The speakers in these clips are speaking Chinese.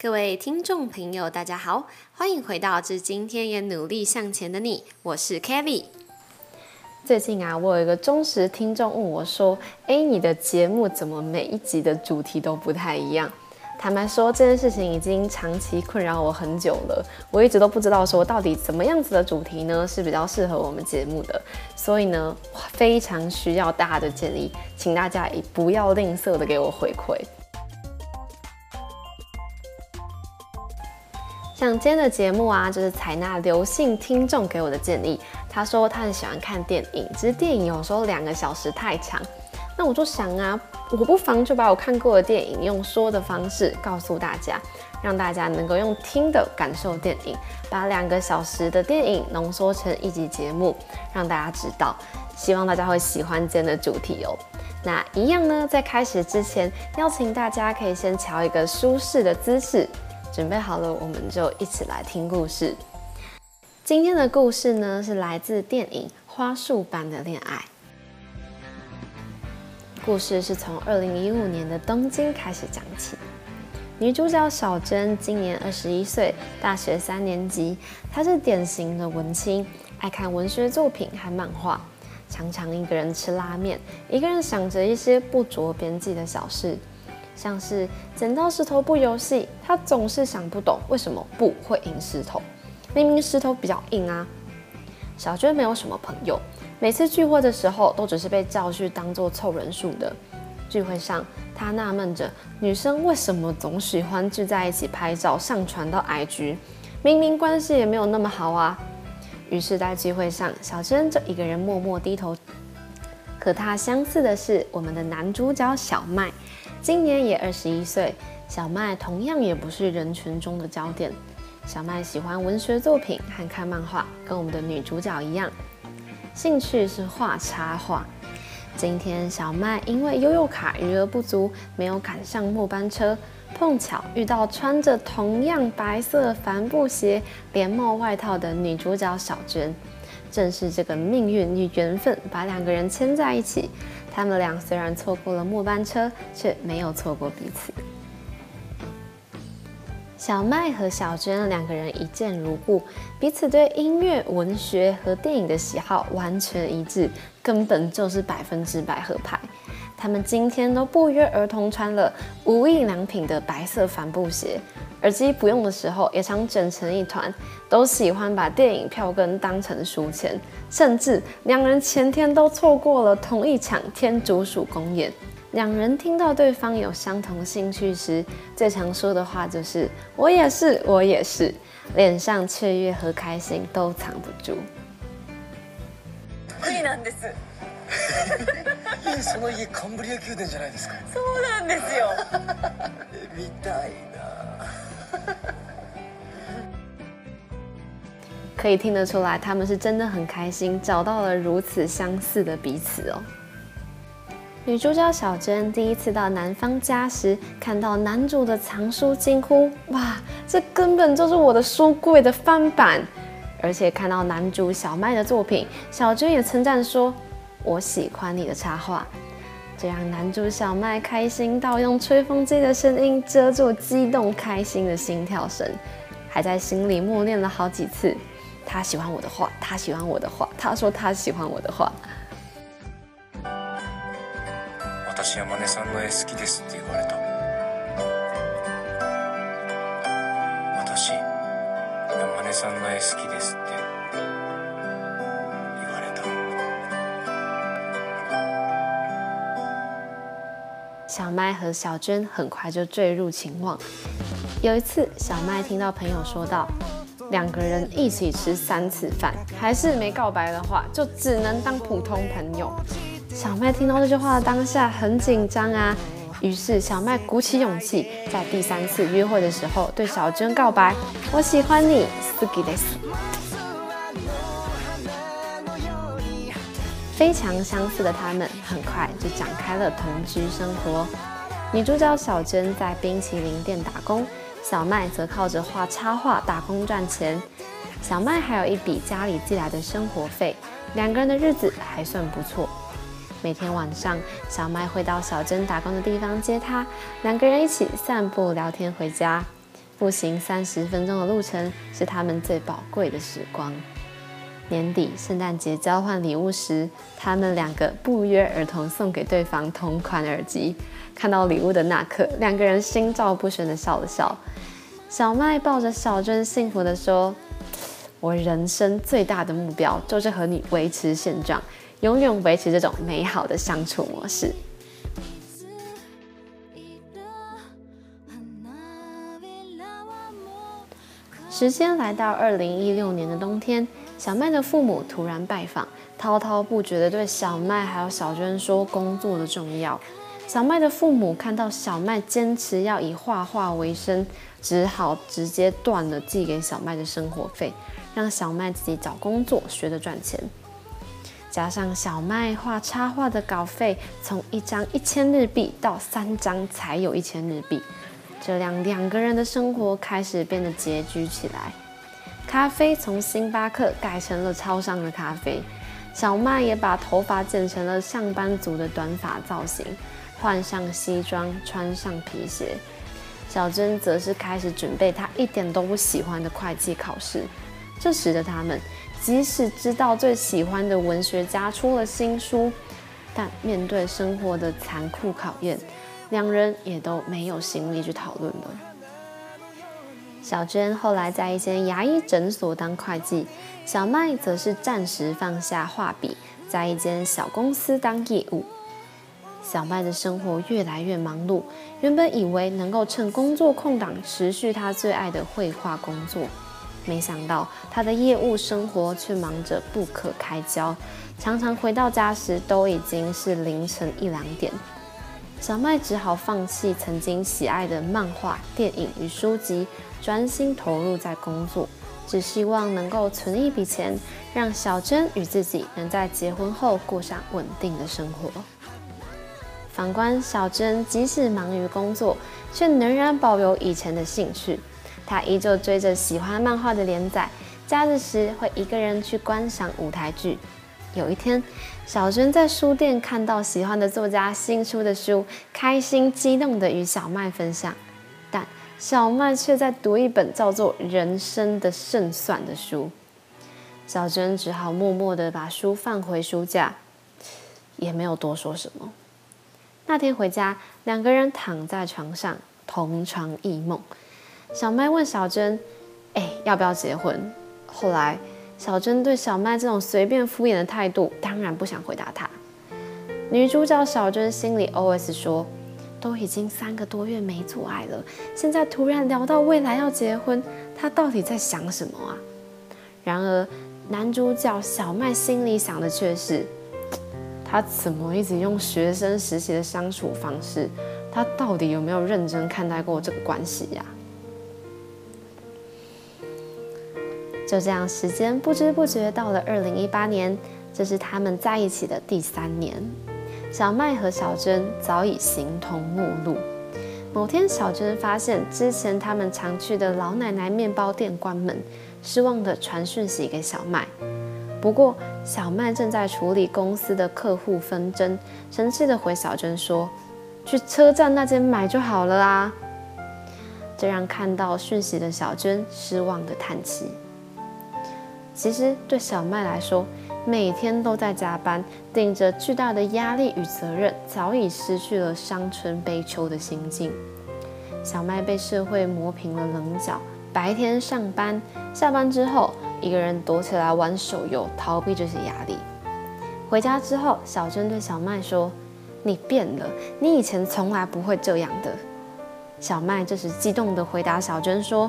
各位听众朋友，大家好，欢迎回到《致今天也努力向前的你》，我是 Kelly。最近啊，我有一个忠实听众问我说：“哎，你的节目怎么每一集的主题都不太一样？”坦白说，这件事情已经长期困扰我很久了，我一直都不知道说到底怎么样子的主题呢是比较适合我们节目的，所以呢，非常需要大家的建议，请大家也不要吝啬的给我回馈。像今天的节目啊，就是采纳刘姓听众给我的建议。他说他很喜欢看电影，只是电影有时候两个小时太长。那我就想啊，我不妨就把我看过的电影用说的方式告诉大家，让大家能够用听的感受电影，把两个小时的电影浓缩成一集节目，让大家知道。希望大家会喜欢今天的主题哦。那一样呢，在开始之前，邀请大家可以先调一个舒适的姿势。准备好了，我们就一起来听故事。今天的故事呢，是来自电影《花束般的恋爱》。故事是从二零一五年的东京开始讲起。女主角小珍今年二十一岁，大学三年级。她是典型的文青，爱看文学作品和漫画，常常一个人吃拉面，一个人想着一些不着边际的小事。像是剪刀石头布游戏，他总是想不懂为什么布会赢石头，明明石头比较硬啊。小娟没有什么朋友，每次聚会的时候都只是被叫去当做凑人数的。聚会上，她纳闷着女生为什么总喜欢聚在一起拍照上传到 IG，明明关系也没有那么好啊。于是，在聚会上，小娟就一个人默默低头。和她相似的是，我们的男主角小麦。今年也二十一岁，小麦同样也不是人群中的焦点。小麦喜欢文学作品和看漫画，跟我们的女主角一样，兴趣是画插画。今天小麦因为悠悠卡余额不足，没有赶上末班车，碰巧遇到穿着同样白色帆布鞋、连帽外套的女主角小娟。正是这个命运与缘分把两个人牵在一起。他们俩虽然错过了末班车，却没有错过彼此。小麦和小娟两个人一见如故，彼此对音乐、文学和电影的喜好完全一致，根本就是百分之百合拍。他们今天都不约而同穿了无印良品的白色帆布鞋。耳机不用的时候，也常整成一团，都喜欢把电影票根当成书签，甚至两人前天都错过了同一场天竺鼠公演。两人听到对方有相同兴趣时，最常说的话就是“我也是，我也是”，脸上雀跃和开心都藏不住。得意なんです。その家カンブリア宮殿じゃないですか。そうなんですよ。見たいな。 可以听得出来，他们是真的很开心，找到了如此相似的彼此哦。女主角小珍第一次到男方家时，看到男主的藏书，惊呼：“哇，这根本就是我的书柜的翻版！”而且看到男主小麦的作品，小娟也称赞说：“我喜欢你的插画。”这让男主小麦开心到用吹风机的声音遮住激动开心的心跳声，还在心里默念了好几次：“他喜欢我的画，他喜欢我的画，他说他喜欢我的画。”私山根さんの絵好きですって言われた。私山根さんの絵好きですって。小麦和小娟很快就坠入情网。有一次，小麦听到朋友说道：“ 两个人一起吃三次饭，还是没告白的话，就只能当普通朋友。”小麦听到这句话的当下很紧张啊，于是小麦鼓起勇气，在第三次约会的时候对小娟告白：“我喜欢你，好きです。”非常相似的他们，很快就展开了同居生活。女主角小珍在冰淇淋店打工， 小麦则靠着画插画打工赚钱。小麦还有一笔家里寄来的生活费，两个人的日子还算不错。每天晚上，小麦会到小珍打工的地方接她，两个人一起散步聊天回家。步行三十分钟的路程是他们最宝贵的时光。年底圣诞节交换礼物时，他们两个不约而同送给对方同款耳机。看到礼物的那刻，两个人心照不宣的笑了笑。小麦抱着小珍，幸福的说：“我人生最大的目标就是和你维持现状，永远维持这种美好的相处模式。”时间来到二零一六年的冬天，小麦的父母突然拜访，滔滔不绝地对小麦还有小娟说工作的重要。小麦的父母看到小麦坚持要以画画为生，只好直接断了寄给小麦的生活费，让小麦自己找工作学着赚钱。加上小麦画插画的稿费，从一张一千日币到三张才有一千日币，这样两个人的生活开始变得拮据起来。咖啡从星巴克改成了超商的咖啡，小麦也把头发剪成了上班族的短发造型。换上西装，穿上皮鞋，小珍则是开始准备她一点都不喜欢的会计考试。这时的他们，即使知道最喜欢的文学家出了新书，但面对生活的残酷考验，两人也都没有心力去讨论了。小娟后来在一间牙医诊所当会计，小麦则是暂时放下画笔，在一间小公司当业务。小麦的生活越来越忙碌，原本以为能够趁工作空档持续他最爱的绘画工作，没想到他的业务生活却忙着不可开交，常常回到家时都已经是凌晨一两点。小麦只好放弃曾经喜爱的漫画、电影与书籍，专心投入在工作，只希望能够存一笔钱，让小珍与自己能在结婚后过上稳定的生活。反观小珍，即使忙于工作，却仍然保留以前的兴趣。她依旧追着喜欢漫画的连载，假日时会一个人去观赏舞台剧。有一天，小珍在书店看到喜欢的作家新出的书，开心激动地与小麦分享，但小麦却在读一本叫做《人生的胜算》的书。小珍只好默默地把书放回书架，也没有多说什么。那天回家，两个人躺在床上同床异梦。小麦问小珍：“哎，要不要结婚？”后来，小珍对小麦这种随便敷衍的态度，当然不想回答他。女主角小珍心里 OS 说：“都已经三个多月没做爱了，现在突然聊到未来要结婚，他到底在想什么啊？”然而，男主角小麦心里想的却是。他怎么一直用学生时期的相处方式？他到底有没有认真看待过这个关系呀？就这样，时间不知不觉到了二零一八年，这是他们在一起的第三年。小麦和小珍早已形同陌路。某天，小珍发现之前他们常去的老奶奶面包店关门，失望的传讯息给小麦。不过，小麦正在处理公司的客户纷争，生气的回小珍说：“去车站那间买就好了啊。”这让看到讯息的小珍失望的叹气。其实，对小麦来说，每天都在加班，顶着巨大的压力与责任，早已失去了伤春悲秋的心境。小麦被社会磨平了棱角，白天上班，下班之后。一个人躲起来玩手游，逃避这些压力。回家之后，小珍对小麦说：“你变了，你以前从来不会这样的。”小麦这时激动地回答小珍说：“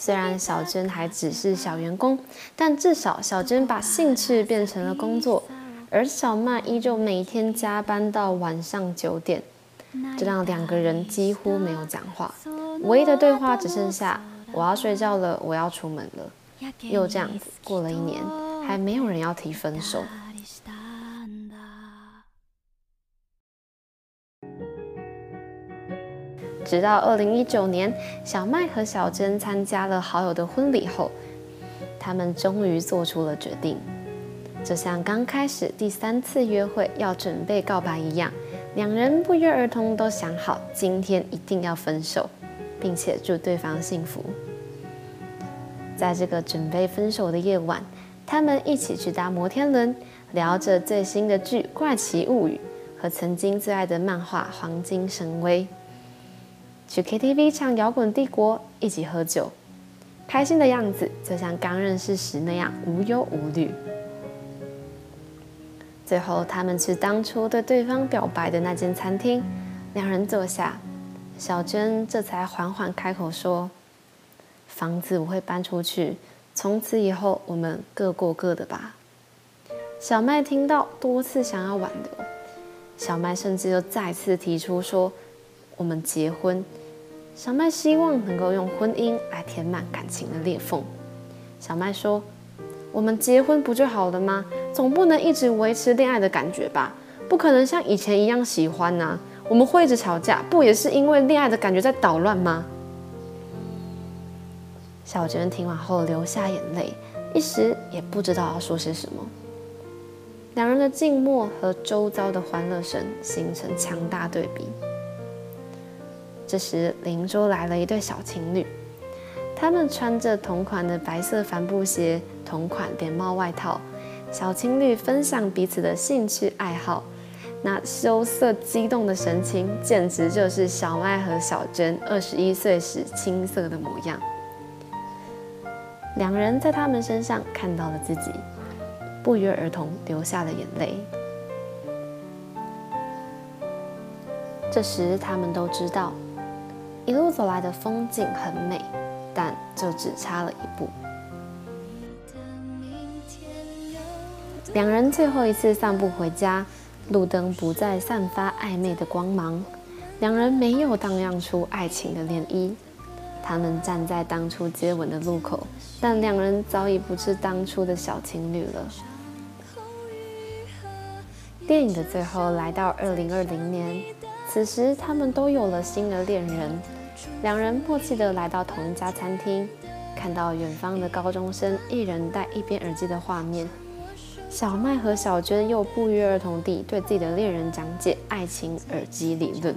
虽然小珍还只是小员工，但至少小珍把兴趣变成了工作。而小曼依旧每天加班到晚上九点，这让两个人几乎没有讲话。唯一的对话只剩下“我要睡觉了，我要出门了”。又这样子过了一年，还没有人要提分手。直到二零一九年，小麦和小珍参加了好友的婚礼后，他们终于做出了决定。就像刚开始第三次约会要准备告白一样，两人不约而同都想好今天一定要分手，并且祝对方幸福。在这个准备分手的夜晚，他们一起去搭摩天轮，聊着最新的剧《怪奇物语》和曾经最爱的漫画《黄金神威》，去 KTV 唱《摇滚帝国》，一起喝酒，开心的样子就像刚认识时那样无忧无虑。最后，他们去当初对对方表白的那间餐厅，两人坐下，小娟这才缓缓开口说：“房子我会搬出去，从此以后我们各过各的吧。”小麦听到，多次想要挽留，小麦甚至又再次提出说：“我们结婚。”小麦希望能够用婚姻来填满感情的裂缝。小麦说。我们结婚不就好了吗？总不能一直维持恋爱的感觉吧？不可能像以前一样喜欢呐。我们会一直吵架，不也是因为恋爱的感觉在捣乱吗？小娟听完后流下眼泪，一时也不知道要说些什么。两人的静默和周遭的欢乐声形成强大对比。这时，邻桌来了一对小情侣。他们穿着同款的白色帆布鞋，同款连帽外套。小情侣分享彼此的兴趣爱好，那羞涩激动的神情，简直就是小麦和小珍二十一岁时青涩的模样。两人在他们身上看到了自己，不约而同流下了眼泪。这时，他们都知道，一路走来的风景很美。但就只差了一步。两人最后一次散步回家，路灯不再散发暧昧的光芒，两人没有荡漾出爱情的涟漪。他们站在当初接吻的路口，但两人早已不是当初的小情侣了。电影的最后来到二零二零年，此时他们都有了新的恋人。两人默契地来到同一家餐厅，看到远方的高中生一人戴一边耳机的画面，小麦和小娟又不约而同地对自己的恋人讲解爱情耳机理论。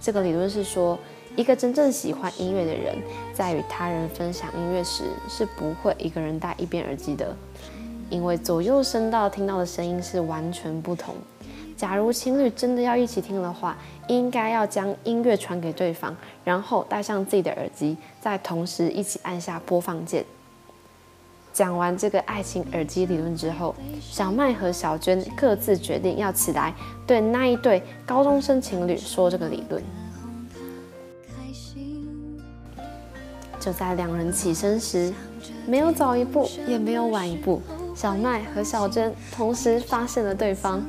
这个理论是说，一个真正喜欢音乐的人，在与他人分享音乐时，是不会一个人戴一边耳机的，因为左右声道听到的声音是完全不同。假如情侣真的要一起听的话，应该要将音乐传给对方，然后戴上自己的耳机，再同时一起按下播放键。讲完这个爱情耳机理论之后，小麦和小娟各自决定要起来对那一对高中生情侣说这个理论。就在两人起身时，没有早一步，也没有晚一步，小麦和小娟同时发现了对方。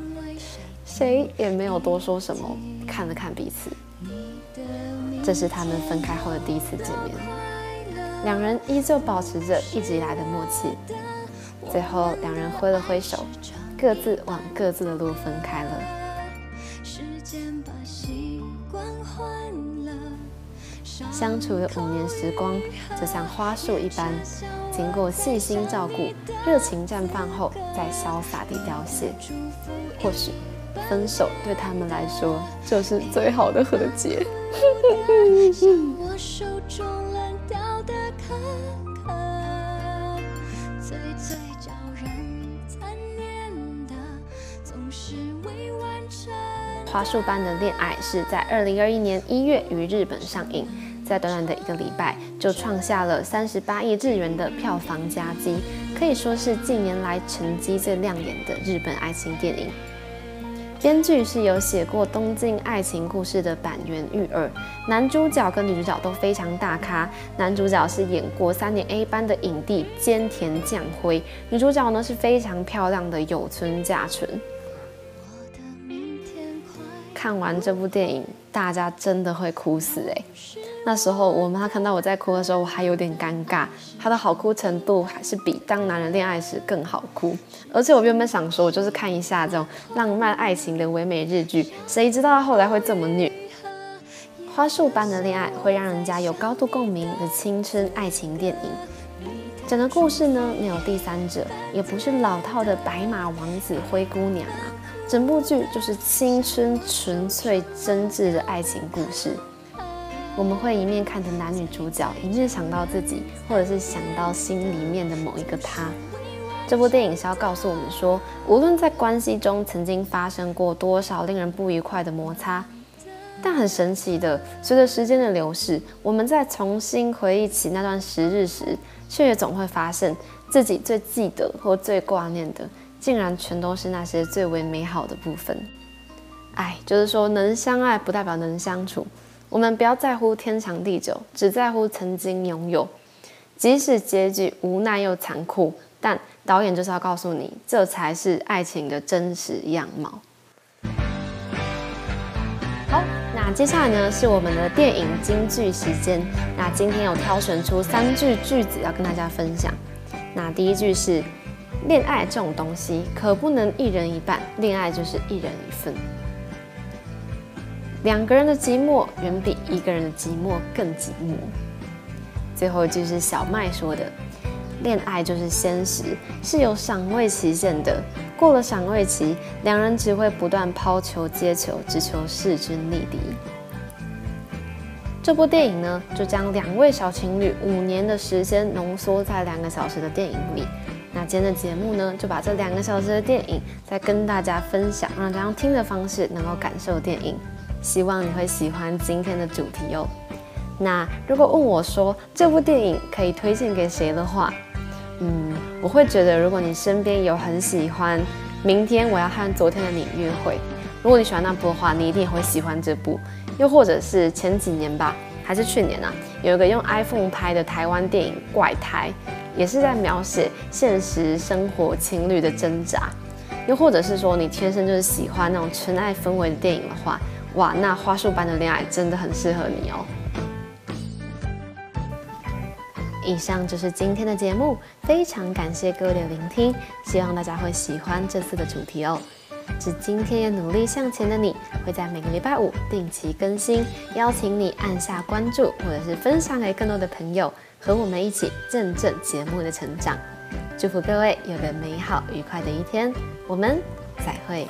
谁也没有多说什么，看了看彼此。这是他们分开后的第一次见面，两人依旧保持着一直以来的默契。最后，两人挥了挥手，各自往各自的路分开了。相处的五年时光，就像花束一般，经过细心照顾，热情绽放后，再潇洒地凋谢。或许。分手对他们来说就是最好的和解。花束般的恋爱是在二零二一年一月于日本上映，在短短的一个礼拜就创下了三十八亿日元的票房佳绩，可以说是近年来成绩最亮眼的日本爱情电影。编剧是有写过《东京爱情故事》的板垣裕二，男主角跟女主角都非常大咖。男主角是演过三年 A 班的影帝兼田将辉，女主角呢是非常漂亮的有村架纯。看完这部电影，大家真的会哭死哎！那时候我妈看到我在哭的时候，我还有点尴尬。她的好哭程度还是比当男人恋爱时更好哭。而且我原本想说，我就是看一下这种浪漫爱情的唯美日剧，谁知道后来会这么虐？花束般的恋爱会让人家有高度共鸣的青春爱情电影。整个故事呢，没有第三者，也不是老套的白马王子灰姑娘啊，整部剧就是青春纯粹真挚的爱情故事。我们会一面看着男女主角，一面想到自己，或者是想到心里面的某一个他。这部电影是要告诉我们说，无论在关系中曾经发生过多少令人不愉快的摩擦，但很神奇的，随着时间的流逝，我们在重新回忆起那段时日时，却也总会发现自己最记得或最挂念的，竟然全都是那些最为美好的部分。哎，就是说，能相爱不代表能相处。我们不要在乎天长地久，只在乎曾经拥有。即使结局无奈又残酷，但导演就是要告诉你，这才是爱情的真实样貌。好，那接下来呢是我们的电影金句时间。那今天有挑选出三句句子要跟大家分享。那第一句是：恋爱这种东西可不能一人一半，恋爱就是一人一份。两个人的寂寞远比一个人的寂寞更寂寞。最后一句是小麦说的：“恋爱就是现实，是有赏味期限的。过了赏味期，两人只会不断抛球接球，只求势均力敌。”这部电影呢，就将两位小情侣五年的时间浓缩在两个小时的电影里。那今天的节目呢，就把这两个小时的电影再跟大家分享，让大家用听的方式能够感受电影。希望你会喜欢今天的主题哦。那如果问我说这部电影可以推荐给谁的话，嗯，我会觉得如果你身边有很喜欢《明天我要和昨天的你约会》，如果你喜欢那部的话，你一定也会喜欢这部。又或者是前几年吧，还是去年啊，有一个用 iPhone 拍的台湾电影《怪胎》，也是在描写现实生活情侣的挣扎。又或者是说你天生就是喜欢那种纯爱氛围的电影的话。哇，那花束般的恋爱真的很适合你哦！以上就是今天的节目，非常感谢各位的聆听，希望大家会喜欢这次的主题哦。致今天也努力向前的你，会在每个礼拜五定期更新，邀请你按下关注，或者是分享给更多的朋友，和我们一起见证节目的成长。祝福各位有个美好愉快的一天，我们再会。